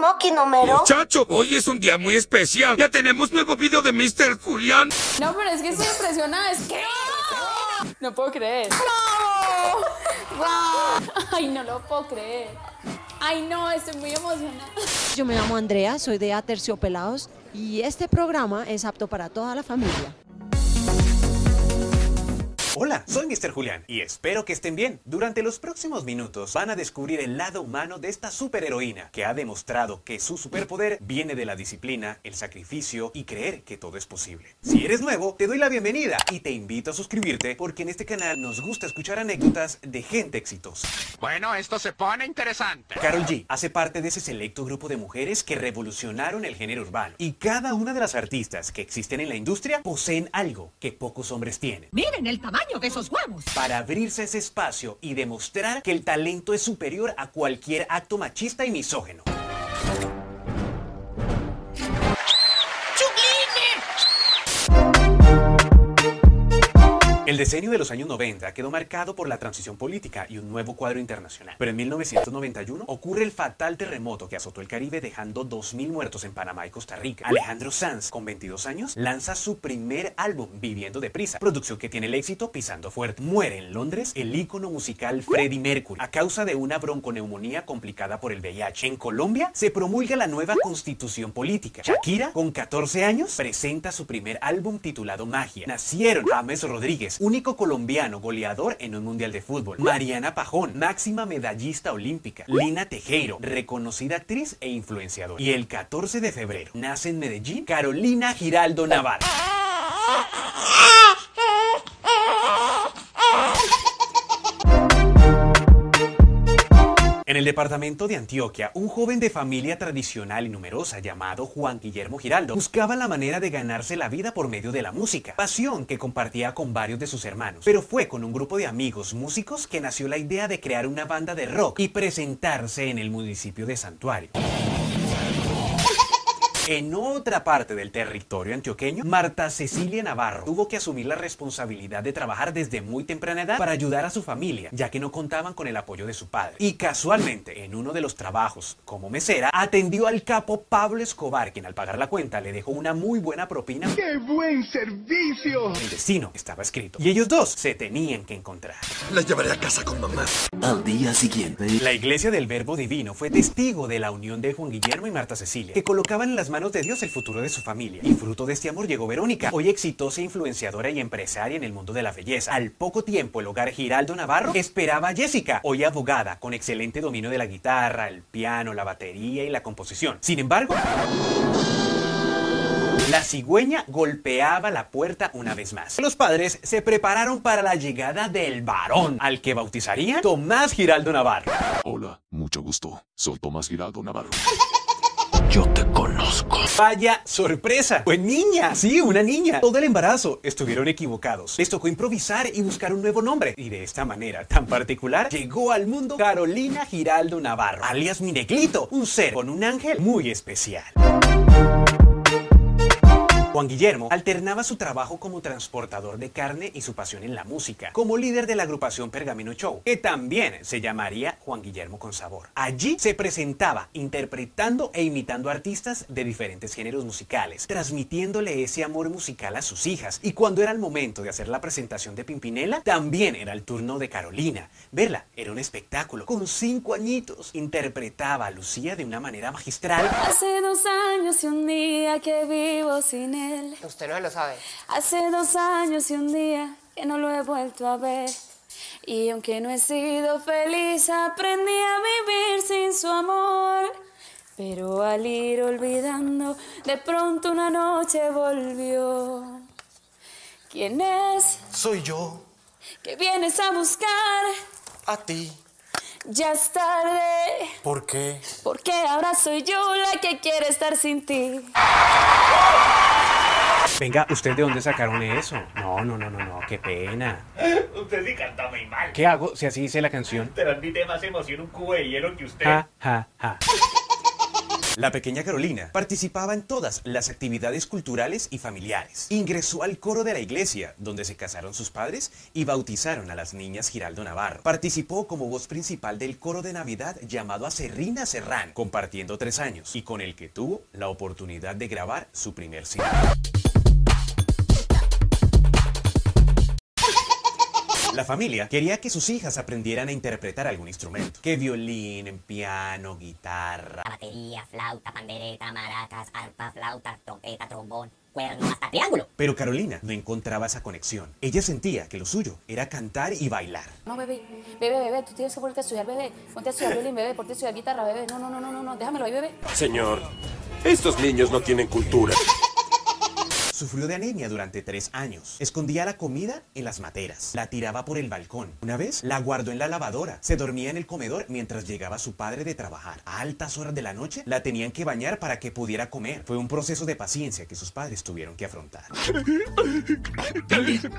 Moki número? Muchacho, hoy es un día muy especial. Ya tenemos nuevo video de Mr. Julián. No, pero es que estoy impresionada. Es que. No puedo creer. Ay, no lo puedo creer. Ay, no, estoy muy emocionada. Yo me llamo Andrea, soy de Aterciopelados y este programa es apto para toda la familia. Hola, soy Mr. Julián y espero que estén bien. Durante los próximos minutos van a descubrir el lado humano de esta superheroína que ha demostrado que su superpoder viene de la disciplina, el sacrificio y creer que todo es posible. Si eres nuevo, te doy la bienvenida y te invito a suscribirte porque en este canal nos gusta escuchar anécdotas de gente exitosa. Bueno, esto se pone interesante. Carol G hace parte de ese selecto grupo de mujeres que revolucionaron el género urbano y cada una de las artistas que existen en la industria poseen algo que pocos hombres tienen. Miren el tamaño de esos huevos. para abrirse ese espacio y demostrar que el talento es superior a cualquier acto machista y misógeno. El decenio de los años 90 quedó marcado por la transición política y un nuevo cuadro internacional. Pero en 1991 ocurre el fatal terremoto que azotó el Caribe dejando 2.000 muertos en Panamá y Costa Rica. Alejandro Sanz, con 22 años, lanza su primer álbum, Viviendo Deprisa, producción que tiene el éxito pisando fuerte. Muere en Londres el ícono musical Freddie Mercury a causa de una bronconeumonía complicada por el VIH. En Colombia se promulga la nueva constitución política. Shakira, con 14 años, presenta su primer álbum titulado Magia. Nacieron James Rodríguez, único colombiano goleador en un mundial de fútbol. Mariana Pajón, máxima medallista olímpica. Lina Tejero, reconocida actriz e influenciadora. Y el 14 de febrero nace en Medellín Carolina Giraldo Navarro. El departamento de Antioquia, un joven de familia tradicional y numerosa llamado Juan Guillermo Giraldo buscaba la manera de ganarse la vida por medio de la música, pasión que compartía con varios de sus hermanos. Pero fue con un grupo de amigos músicos que nació la idea de crear una banda de rock y presentarse en el municipio de Santuario. En otra parte del territorio antioqueño, Marta Cecilia Navarro tuvo que asumir la responsabilidad de trabajar desde muy temprana edad para ayudar a su familia, ya que no contaban con el apoyo de su padre. Y casualmente, en uno de los trabajos como mesera, atendió al capo Pablo Escobar, quien al pagar la cuenta le dejó una muy buena propina. ¡Qué buen servicio! El destino estaba escrito. Y ellos dos se tenían que encontrar. La llevaré a casa con mamá. Al día siguiente, La iglesia del Verbo Divino fue testigo de la unión de Juan Guillermo y Marta Cecilia, que colocaban en las manos de Dios el futuro de su familia. Y fruto de este amor llegó Verónica, hoy exitosa influenciadora y empresaria en el mundo de la belleza. Al poco tiempo, el hogar Giraldo Navarro esperaba a Jessica, hoy abogada, con excelente dominio de la guitarra, el piano, la batería y la composición. Sin embargo, la cigüeña golpeaba la puerta una vez más. Los padres se prepararon para la llegada del varón, al que bautizarían Tomás Giraldo Navarro. Hola, mucho gusto. Soy Tomás Giraldo Navarro. yo te conozco. Vaya sorpresa. Fue niña. Sí, una niña. Todo el embarazo. Estuvieron equivocados. Les tocó improvisar y buscar un nuevo nombre. Y de esta manera tan particular llegó al mundo Carolina Giraldo Navarro, alias Mineglito, un ser con un ángel muy especial. Juan Guillermo alternaba su trabajo como transportador de carne y su pasión en la música, como líder de la agrupación Pergamino Show, que también se llamaría Juan Guillermo con Sabor. Allí se presentaba interpretando e imitando artistas de diferentes géneros musicales, transmitiéndole ese amor musical a sus hijas. Y cuando era el momento de hacer la presentación de Pimpinela, también era el turno de Carolina. Verla era un espectáculo. Con cinco añitos interpretaba a Lucía de una manera magistral. Hace dos años y un día que vivo sin él. Usted no se lo sabe. Hace dos años y un día que no lo he vuelto a ver. Y aunque no he sido feliz, aprendí a vivir sin su amor. Pero al ir olvidando, de pronto una noche volvió. ¿Quién es Soy yo, que vienes a buscar? a ti. Ya es tarde, ¿Por qué? porque ahora soy yo la que quiere estar sin ti. Venga, ¿usted de dónde sacaron eso? No, no, no, no, no, qué pena. Usted sí canta muy mal. ¿Qué hago si así dice la canción? Transmite más emoción un cubo de hielo que usted. Ja, ja, ja. La pequeña Carolina participaba en todas las actividades culturales y familiares. Ingresó al coro de la iglesia, donde se casaron sus padres y bautizaron a las niñas Giraldo Navarro. Participó como voz principal del coro de Navidad llamado Acerrina Serrán, compartiendo tres años, y con el que tuvo la oportunidad de grabar su primer single. La familia quería que sus hijas aprendieran a interpretar algún instrumento. Que violín, piano, guitarra. Batería, flauta, pandereta, maracas, arpa, flauta, trompeta, trombón, cuerno, hasta triángulo. Pero Carolina no encontraba esa conexión. Ella sentía que lo suyo era cantar y bailar. No, bebé, bebé, bebé, tú tienes que ponerte a estudiar, bebé. Ponte a estudiar violín, bebé, ponte a estudiar guitarra, bebé. No, no, no, no, no, no, déjamelo ahí, bebé. Señor, estos niños no tienen cultura. Sufrió de anemia durante tres años. Escondía la comida en las materas. La tiraba por el balcón. Una vez la guardó en la lavadora. Se dormía en el comedor mientras llegaba su padre de trabajar. A altas horas de la noche la tenían que bañar para que pudiera comer. Fue un proceso de paciencia que sus padres tuvieron que afrontar.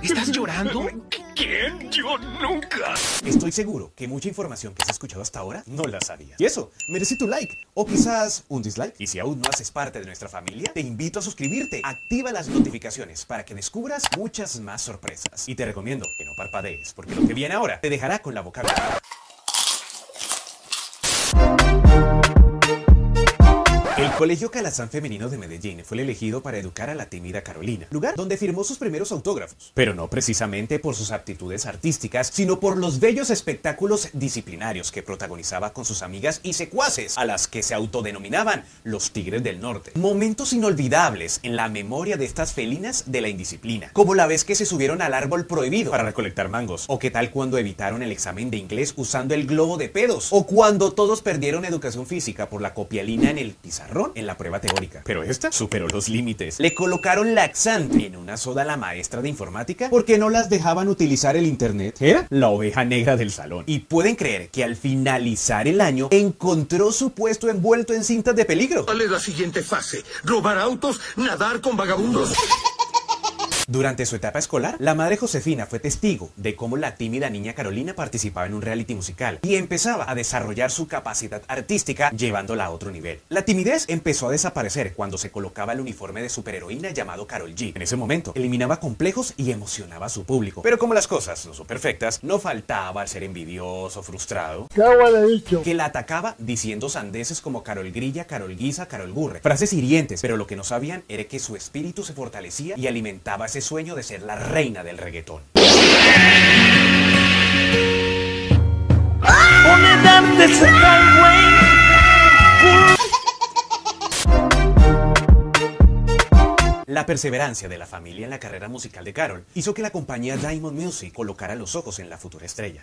¿Estás llorando? ¿Quién? Yo nunca. Estoy seguro que mucha información que has escuchado hasta ahora no la sabías. Y eso, merece tu like o quizás un dislike. Y si aún no haces parte de nuestra familia, te invito a suscribirte. Activa las notificaciones para que descubras muchas más sorpresas. Y te recomiendo que no parpadees, porque lo que viene ahora te dejará con la boca abierta. Colegio Calazán Femenino de Medellín fue el elegido para educar a la tímida Carolina, lugar donde firmó sus primeros autógrafos, pero no precisamente por sus aptitudes artísticas, sino por los bellos espectáculos disciplinarios que protagonizaba con sus amigas y secuaces, a las que se autodenominaban los Tigres del Norte. Momentos inolvidables en la memoria de estas felinas de la indisciplina, como la vez que se subieron al árbol prohibido para recolectar mangos, o qué tal cuando evitaron el examen de inglés usando el globo de pedos, o cuando todos perdieron educación física por la copialina en el pizarrón en la prueba teórica. Pero esta superó los límites. Le colocaron laxante en una soda a la maestra de informática porque no las dejaban utilizar el internet. Era la oveja negra del salón. Y pueden creer que al finalizar el año encontró su puesto envuelto en cintas de peligro. ¿Cuál es la siguiente fase? ¿Robar autos? ¿Nadar con vagabundos? Durante su etapa escolar, la madre Josefina fue testigo de cómo la tímida niña Carolina participaba en un reality musical y empezaba a desarrollar su capacidad artística llevándola a otro nivel. La timidez empezó a desaparecer cuando se colocaba el uniforme de superheroína llamado Carol G. En ese momento, eliminaba complejos y emocionaba a su público. Pero como las cosas no son perfectas, no faltaba al ser envidioso, frustrado, que la atacaba diciendo sandeces como Carol Grilla, Carol Guisa, Carol Gurre. Frases hirientes, pero lo que no sabían era que su espíritu se fortalecía y alimentaba ese sueño de ser la reina del reggaetón. La perseverancia de la familia en la carrera musical de Carol hizo que la compañía Diamond Music colocara los ojos en la futura estrella.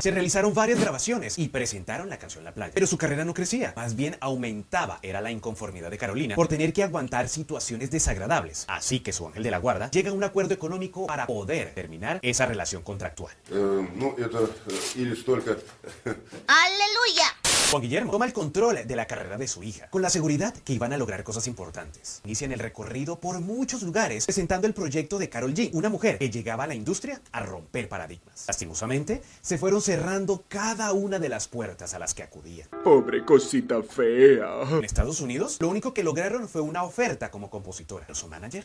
Se realizaron varias grabaciones y presentaron la canción La Playa. Pero su carrera no crecía, más bien aumentaba. Era la inconformidad de Carolina por tener que aguantar situaciones desagradables. Así que su ángel de la guarda llega a un acuerdo económico para poder terminar esa relación contractual. ¡Aleluya! Juan Guillermo toma el control de la carrera de su hija, con la seguridad que iban a lograr cosas importantes. Inician el recorrido por muchos lugares, presentando el proyecto de Carol G, una mujer que llegaba a la industria a romper paradigmas. Lastimosamente, se fueron cerrando cada una de las puertas a las que acudían. Pobre cosita fea. En Estados Unidos, lo único que lograron fue una oferta como compositora. Pero su manager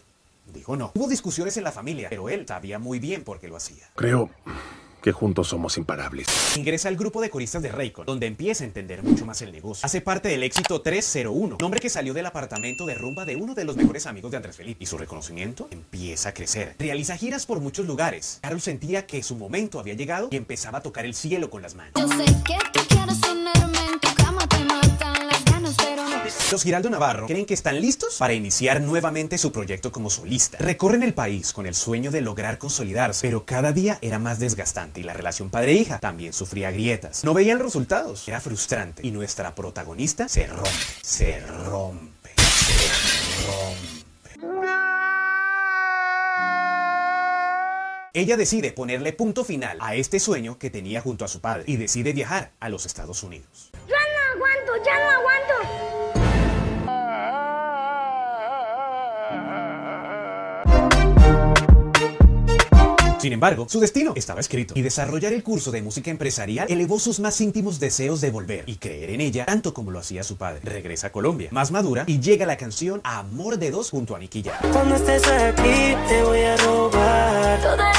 dijo no. Hubo discusiones en la familia, pero él sabía muy bien por qué lo hacía. Creo que juntos somos imparables. Ingresa al grupo de coristas de Raycon, donde empieza a entender mucho más el negocio. Hace parte del éxito 301, nombre que salió del apartamento de rumba de uno de los mejores amigos de Andrés Felipe. Y su reconocimiento empieza a crecer. Realiza giras por muchos lugares. Carol sentía que su momento había llegado y empezaba a tocar el cielo con las manos. Yo sé que tú quieres Los Giraldo Navarro creen que están listos para iniciar nuevamente su proyecto como solista. Recorren el país con el sueño de lograr consolidarse, pero cada día era más desgastante y la relación padre-hija también sufría grietas. No veían resultados, era frustrante y nuestra protagonista se rompe, se rompe, se rompe. Ella decide ponerle punto final a este sueño que tenía junto a su padre y decide viajar a los Estados Unidos. Ya no aguanto, ya no aguanto. Sin embargo, su destino estaba escrito y desarrollar el curso de música empresarial elevó sus más íntimos deseos de volver y creer en ella tanto como lo hacía su padre. Regresa a Colombia, más madura, y llega la canción Amor de Dos junto a Nicky Jam. Cuando estés aquí te voy a robar.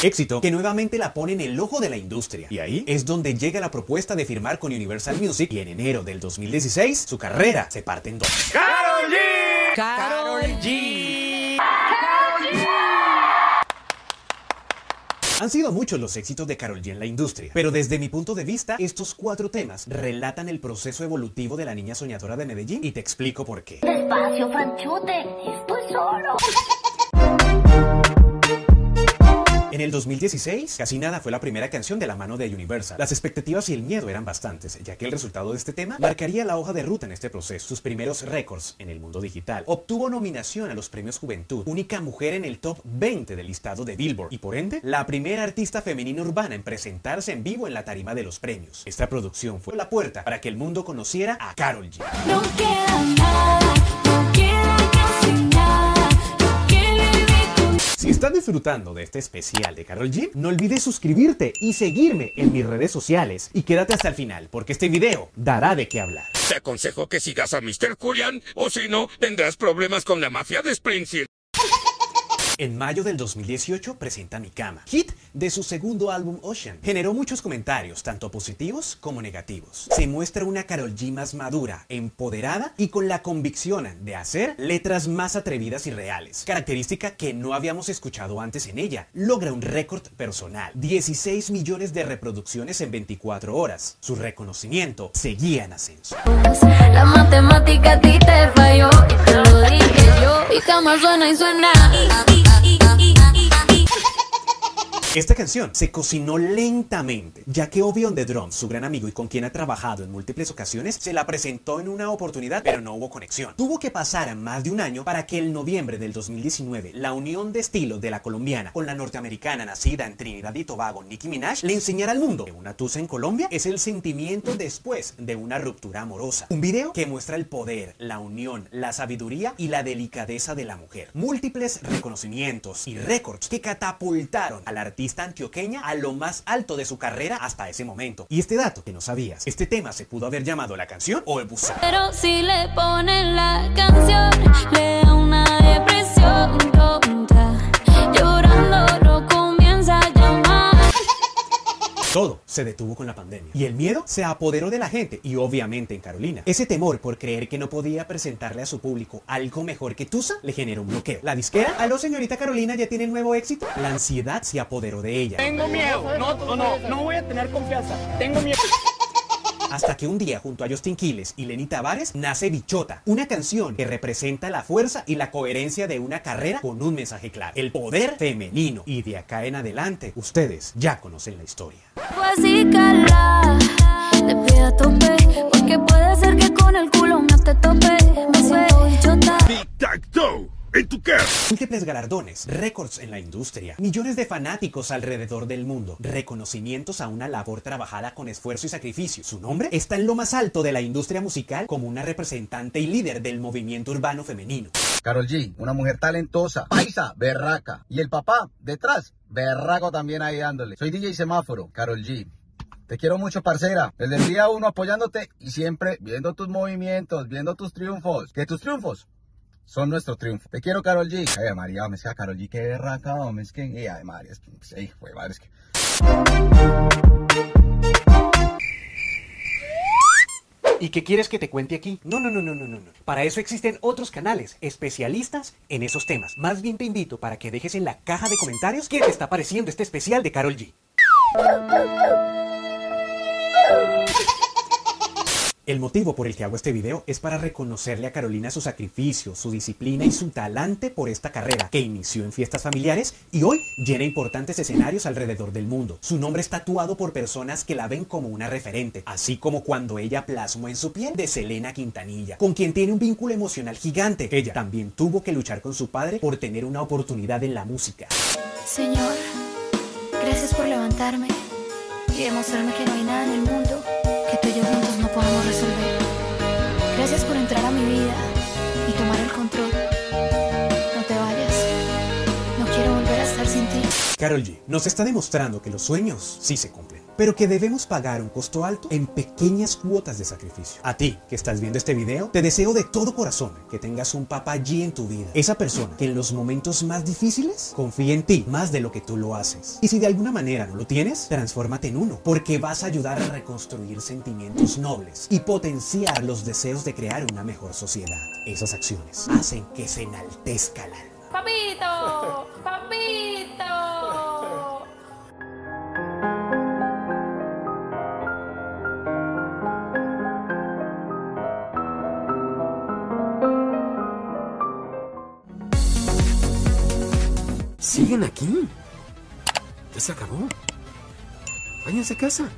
Éxito que nuevamente la pone en el ojo de la industria. Y ahí es donde llega la propuesta de firmar con Universal Music y en enero del 2016 su carrera se parte en dos. ¡Carol G! Carol G. Han sido muchos los éxitos de Carol G en la industria, pero desde mi punto de vista, estos cuatro temas relatan el proceso evolutivo de la niña soñadora de Medellín y te explico por qué. Despacio, Franchute, estoy solo. En el 2016, Casi Nada fue la primera canción de la mano de Universal. Las expectativas y el miedo eran bastantes, ya que el resultado de este tema marcaría la hoja de ruta en este proceso, sus primeros récords en el mundo digital. Obtuvo nominación a los premios Juventud, única mujer en el top 20 del listado de Billboard y por ende, la primera artista femenina urbana en presentarse en vivo en la tarima de los premios. Esta producción fue la puerta para que el mundo conociera a Carol G. No queda Si estás disfrutando de este especial de Carol G, no olvides suscribirte y seguirme en mis redes sociales. Y quédate hasta el final, porque este video dará de qué hablar. Te aconsejo que sigas a Mr. Julian, o si no, tendrás problemas con la mafia de Springfield. En mayo del 2018 presenta Mi Cama, hit de su segundo álbum Ocean. Generó muchos comentarios, tanto positivos como negativos. Se muestra una Carol G más madura, empoderada y con la convicción de hacer letras más atrevidas y reales, característica que no habíamos escuchado antes en ella. Logra un récord personal, 16 millones de reproducciones en 24 horas. Su reconocimiento seguía en ascenso. La matemática a ti te falló y te lo dije yo. Cama suena y suena. Esta canción se cocinó lentamente, ya que Obi on the Drum, su gran amigo y con quien ha trabajado en múltiples ocasiones, se la presentó en una oportunidad, pero no hubo conexión. Tuvo que pasar más de un año para que en noviembre del 2019, la unión de estilo de la colombiana con la norteamericana nacida en Trinidad y Tobago, Nicki Minaj, le enseñara al mundo que una tusa en Colombia es el sentimiento después de una ruptura amorosa. Un video que muestra el poder, la unión, la sabiduría y la delicadeza de la mujer. Múltiples reconocimientos y récords que catapultaron al artista antioqueña a lo más alto de su carrera hasta ese momento. Y este dato que no sabías, este tema se pudo haber llamado la canción o el buzón. Pero si le ponen la canción, le da una depresión. Todo se detuvo con la pandemia. Y el miedo se apoderó de la gente y obviamente en Carolina. Ese temor por creer que no podía presentarle a su público algo mejor que Tusa le generó un bloqueo. La disquera, aló señorita Carolina, ya tiene nuevo éxito. La ansiedad se apoderó de ella. Tengo miedo. No, no, no, no voy a tener confianza. Tengo miedo. Hasta que un día, junto a Justin Quiles y Lenny Tavares, nace Bichota, una canción que representa la fuerza y la coherencia de una carrera con un mensaje claro, el poder femenino. Y de acá en adelante, ustedes ya conocen la historia. Pues te tope, porque puede ser que con el culo no te tope. Múltiples galardones, récords en la industria, millones de fanáticos alrededor del mundo, reconocimientos a una labor trabajada con esfuerzo y sacrificio. Su nombre está en lo más alto de la industria musical como una representante y líder del movimiento urbano femenino. Carol G, una mujer talentosa, paisa, berraca. Y el papá, detrás, berraco también ahí dándole. Soy DJ Semáforo, Carol G. Te quiero mucho, parcera. Desde el día uno apoyándote y siempre viendo tus movimientos, viendo tus triunfos. Que tus triunfos son nuestro triunfo. Te quiero, Carol G. Ay, María, me sea Carol G, qué berraca, hombre. Es que, ay, María, es que, pues, fue, madre, es que. ¿Y qué quieres que te cuente aquí? No, no, no, no, no. no. Para eso existen otros canales especialistas en esos temas. Más bien te invito para que dejes en la caja de comentarios qué te está pareciendo este especial de Carol G. El motivo por el que hago este video es para reconocerle a Carolina su sacrificio, su disciplina y su talante por esta carrera que inició en fiestas familiares y hoy llena importantes escenarios alrededor del mundo. Su nombre es tatuado por personas que la ven como una referente, así como cuando ella plasmó en su piel de Selena Quintanilla, con quien tiene un vínculo emocional gigante. Ella también tuvo que luchar con su padre por tener una oportunidad en la música. Señor, gracias por levantarme y demostrarme que no hay nada en el mundo Gracias por entrar a mi vida y tomar el control. No te vayas. No quiero estar sin ti. Carol G nos está demostrando que los sueños sí se cumplen, pero que debemos pagar un costo alto en pequeñas cuotas de sacrificio. A ti que estás viendo este video, te deseo de todo corazón que tengas un papá G en tu vida. Esa persona que en los momentos más difíciles confía en ti más de lo que tú lo haces. Y si de alguna manera no lo tienes, transfórmate en uno, porque vas a ayudar a reconstruir sentimientos nobles y potenciar los deseos de crear una mejor sociedad. Esas acciones hacen que se enaltezca. ¡Papito! ¡Papito! ¿Siguen aquí? ¿Ya se acabó? Váyanse a casa.